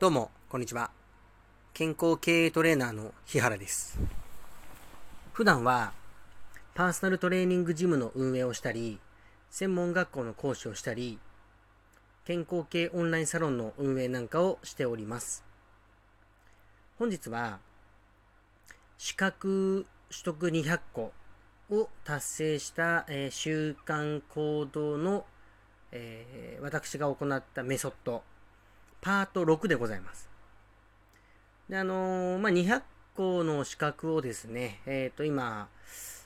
どうも、こんにちは。健康経営トレーナーの日原です。普段は、パーソナルトレーニングジムの運営をしたり、専門学校の講師をしたり、健康系オンラインサロンの運営なんかをしております。本日は、資格取得200個を達成した、えー習慣行動の、えー私が行ったメソッド、パート6でございます。で、あのーまあ、200個の資格をですね、えっ、と、今、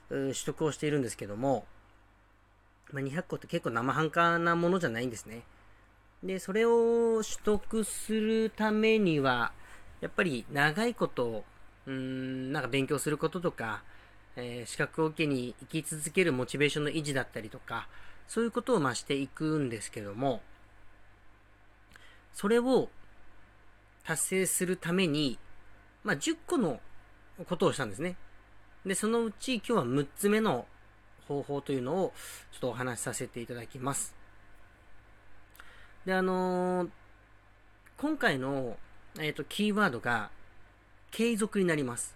取得をしているんですけども、まあ、200個って結構生半可なものじゃないんですね。で、それを取得するためには、やっぱり長いこと、うーん、なんか勉強することとか、えー資格を受けに生き続けるモチベーションの維持だったりとか、そういうことをまあしていくんですけども、それを達成するために、まあ、10個のことをしたんですね。で、そのうち今日は6つ目の方法というのをちょっとお話しさせていただきます。で、あのー今回の、えっ、と、キーワードが継続になります。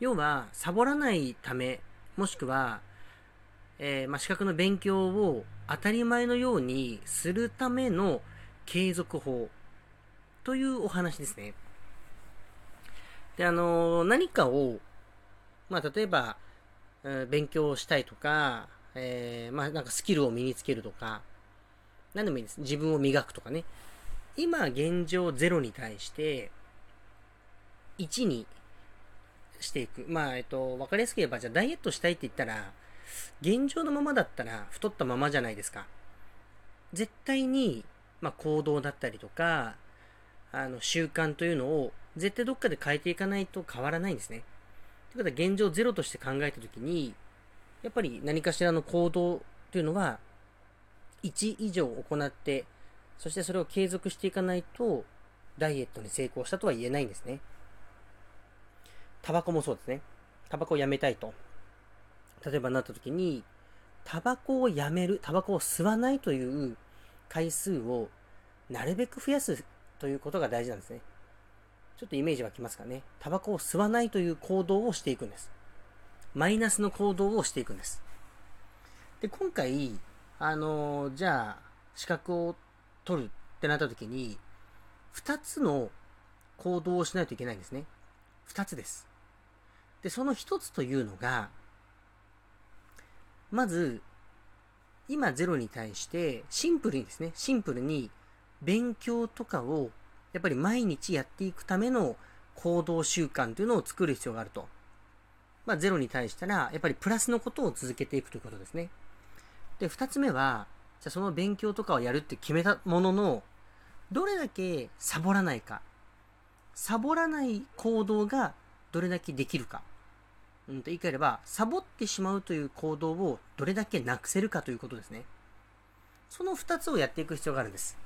要は、サボらないため、もしくは、えーまあ、資格の勉強を当たり前のようにするための継続法というお話ですね。で、あの何かを、まあ、例えば、勉強したいとか、えーまあ、なんかスキルを身につけるとか、何でもいいです。自分を磨くとかね。今、現状0に対して、1にしていく。まあ、えっと、わかりやすく言えば、じゃあダイエットしたいって言ったら、現状のままだったら太ったままじゃないですか。絶対に、まあ、行動だったりとか、あの、習慣というのを、絶対どっかで変えていかないと変わらないんですね。ということは、現状ゼロとして考えたときに、やっぱり何かしらの行動というのは、1以上行って、そしてそれを継続していかないと、ダイエットに成功したとは言えないんですね。タバコもそうですね。タバコをやめたいと。例えばなった時に、タバコをやめる、タバコを吸わないという回数をなるべく増やすということが大事なんですね。ちょっとイメージ湧きますかね。タバコを吸わないという行動をしていくんです。マイナスの行動をしていくんです。で、今回、あのじゃあ、資格を取るってなった時に、二つの行動をしないといけないんですね。二つです。で、その一つというのが、まず、今ゼロに対して、シンプルにですね、シンプルに、勉強とかを、やっぱり毎日やっていくための行動習慣というのを作る必要があると。まあ、ゼロに対したら、やっぱりプラスのことを続けていくということですね。で、二つ目は、じゃあその勉強とかをやるって決めたものの、どれだけサボらないか。サボらない行動がどれだけできるか。うんと言い換えれば、サボってしまうという行動をどれだけなくせるかということですね。その二つをやっていく必要があるんです。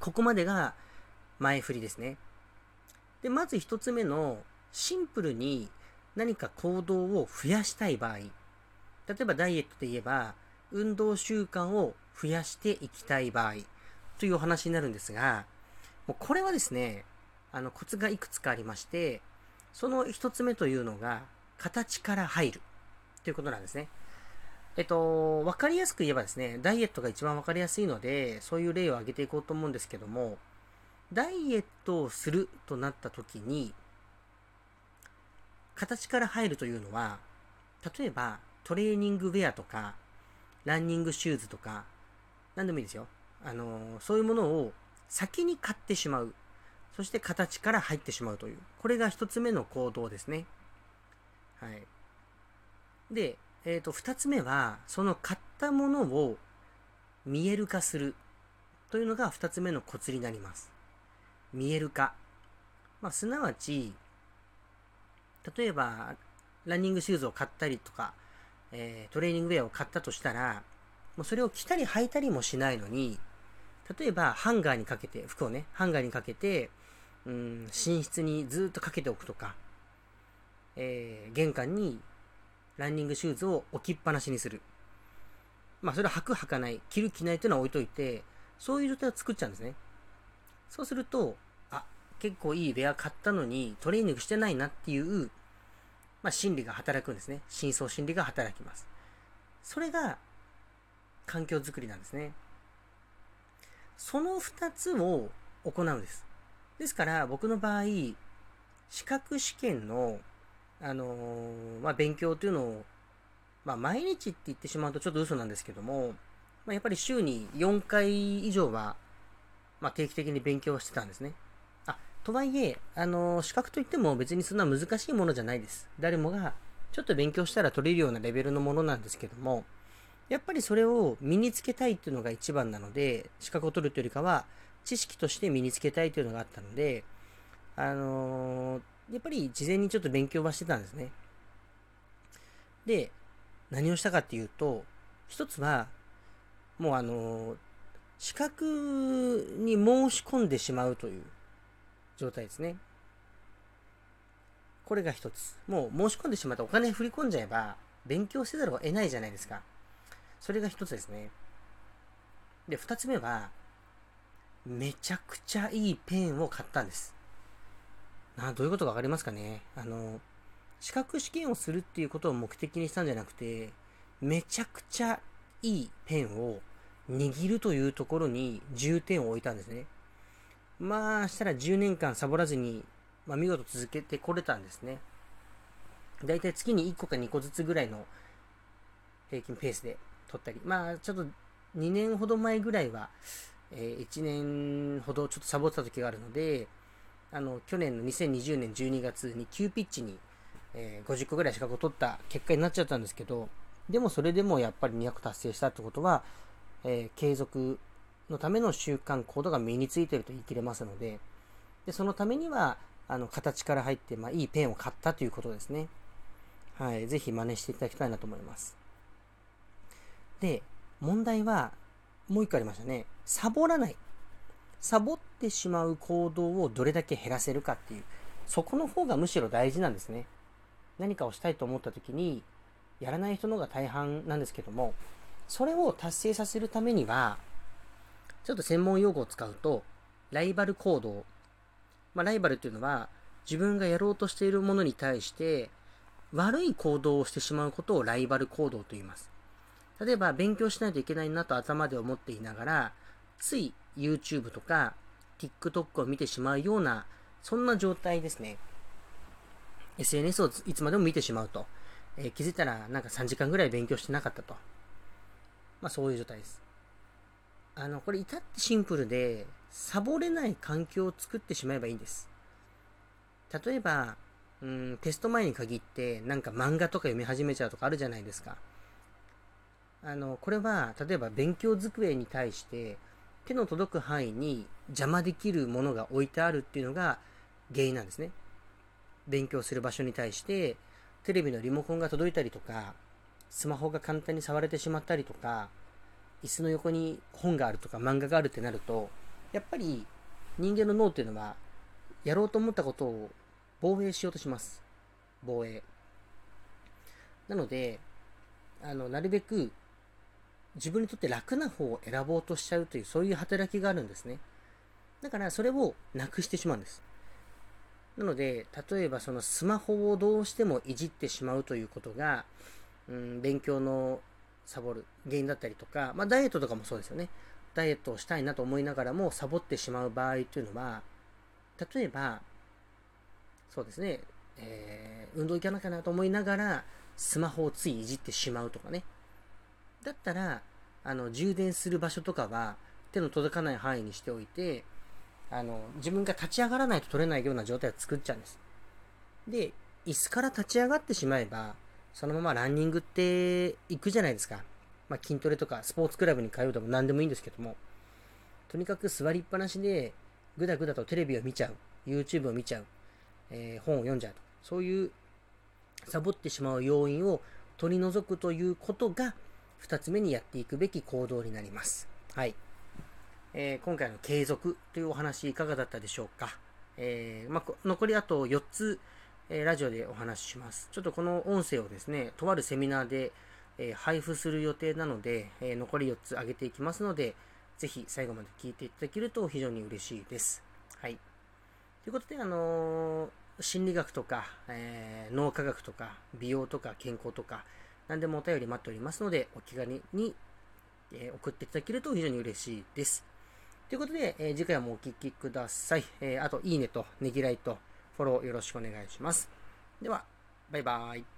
ここまでが前振りですね。で、まず一つ目の、シンプルに何か行動を増やしたい場合。例えばダイエットで言えば、運動習慣を増やしていきたい場合というお話になるんですが、もうこれはですね、あの、コツがいくつかありまして、その一つ目というのが、形から入るということなんですね。えっと、わかりやすく言えばですね、ダイエットが一番わかりやすいので、そういう例を挙げていこうと思うんですけども、ダイエットをするとなった時に、形から入るというのは、例えばトレーニングウェアとか、ランニングシューズとか、何でもいいですよ。あのそういうものを先に買ってしまう。そして形から入ってしまうという。これが一つ目の行動ですね。はい。で、えっ、と、二つ目は、その買ったものを見える化するというのが二つ目のコツになります。見える化。まあ、すなわち、例えば、ランニングシューズを買ったりとか、えートレーニングウェアを買ったとしたら、もうそれを着たり履いたりもしないのに、例えばハンガーにかけて、服をね、ハンガーにかけて、うん、寝室にずっとかけておくとか、えー玄関にランニングシューズを置きっぱなしにする。まあそれは履く履かない、着る着ないというのは置いといて、そういう状態を作っちゃうんですね。そうすると、あ、結構いいベア買ったのにトレーニングしてないなっていう、まあ、心理が働くんですね。深層心理が働きます。それが環境づくりなんですね。その2つを行うんです。ですから僕の場合、資格試験の、あのー、まあ、勉強というのを、まあ、毎日って言ってしまうとちょっと嘘なんですけども、まあ、やっぱり週に4回以上は、ま、定期的に勉強してたんですね。あ、とはいえ、あのー、資格といっても別にそんな難しいものじゃないです。誰もがちょっと勉強したら取れるようなレベルのものなんですけども、やっぱりそれを身につけたいっていうのが一番なので、資格を取るというよりかは、知識として身につけたいというのがあったので、あのー、やっぱり事前にちょっと勉強はしてたんですね。で、何をしたかっていうと、一つは、もうあの、資格に申し込んでしまうという状態ですね。これが一つ。もう申し込んでしまったお金振り込んじゃえば、勉強せざるを得ないじゃないですか。それが一つですね。で、二つ目は、めちゃくちゃいいペンを買ったんです。などういうことかわかりますかね？あの、資格試験をするっていうことを目的にしたんじゃなくて、めちゃくちゃいいペンを握るというところに重点を置いたんですね。まあ、したら10年間サボらずに、まあ、見事続けてこれたんですね。だいたい月に1個か2個ずつぐらいの平均ペースで取ったり、まあ、ちょっと2年ほど前ぐらいは、えー、1年ほどちょっとサボってた時があるので、あの、去年の2020年12月に急ピッチに、えー、50個ぐらい資格を取った結果になっちゃったんですけど、でもそれでもやっぱり200達成したってことは、えー、継続のための習慣行動が身についてると言い切れますので、でそのためには、あの、形から入って、まあ、いいペンを買ったということですね。はい。ぜひ真似していただきたいなと思います。で、問題は、もう一個ありましたね。サボらない。サボってしまう行動をどれだけ減らせるかっていう、そこの方がむしろ大事なんですね。何かをしたいと思った時に、やらない人の方が大半なんですけども、それを達成させるためには、ちょっと専門用語を使うと、ライバル行動。まあ、ライバルっていうのは、自分がやろうとしているものに対して、悪い行動をしてしまうことをライバル行動と言います。例えば勉強しないといけないなと頭で思っていながら、つい YouTube とか TikTok を見てしまうような、そんな状態ですね。SNS をいつまでも見てしまうと。えー、気づいたらなんか3時間ぐらい勉強してなかったと。まあそういう状態です。あの、これ至ってシンプルで、サボれない環境を作ってしまえばいいんです。例えば、うん、テスト前に限ってなんか漫画とか読み始めちゃうとかあるじゃないですか。あの、これは、例えば勉強机に対して、手の届く範囲に邪魔できるものが置いてあるっていうのが原因なんですね。勉強する場所に対して、テレビのリモコンが届いたりとか、スマホが簡単に触れてしまったりとか、椅子の横に本があるとか漫画があるってなると、やっぱり人間の脳っていうのは、やろうと思ったことを防衛しようとします。防衛。なので、あの、なるべく自分にとって楽な方を選ぼうとしちゃうという、そういう働きがあるんですね。だからそれをなくしてしまうんです。なので、例えばそのスマホをどうしてもいじってしまうということが、うん、勉強のサボる原因だったりとか、まあダイエットとかもそうですよね。ダイエットをしたいなと思いながらもサボってしまう場合というのは、例えば、そうですね、えー、運動行かなきゃなと思いながら、スマホをついいじってしまうとかね。だったら、あの、充電する場所とかは手の届かない範囲にしておいて、あの、自分が立ち上がらないと取れないような状態を作っちゃうんです。で、椅子から立ち上がってしまえば、そのままランニングって行くじゃないですか。まあ、筋トレとかスポーツクラブに通うでも何でもいいんですけども、とにかく座りっぱなしで、ぐだぐだとテレビを見ちゃう、YouTube を見ちゃう、えー、本を読んじゃうと。そういうサボってしまう要因を取り除くということが、2つ目にやっていくべき行動になります。はい。えー、今回の継続というお話いかがだったでしょうか。えー、まあ、残りあと4つ、えー、ラジオでお話しします。ちょっとこの音声をですね、とあるセミナーで、え配布する予定なので、え残り4つ上げていきますので、ぜひ最後まで聞いていただけると非常に嬉しいです。はい。ということで、あの、心理学とか、え、脳科学とか、美容とか健康とか、何でもお便り待っておりますので、お気軽に、えー、送っていただけると非常に嬉しいです。ということで、えー、次回もお聴きください。えー、あと、いいねと、ねぎらいと、フォローよろしくお願いします。では、バイバーイ。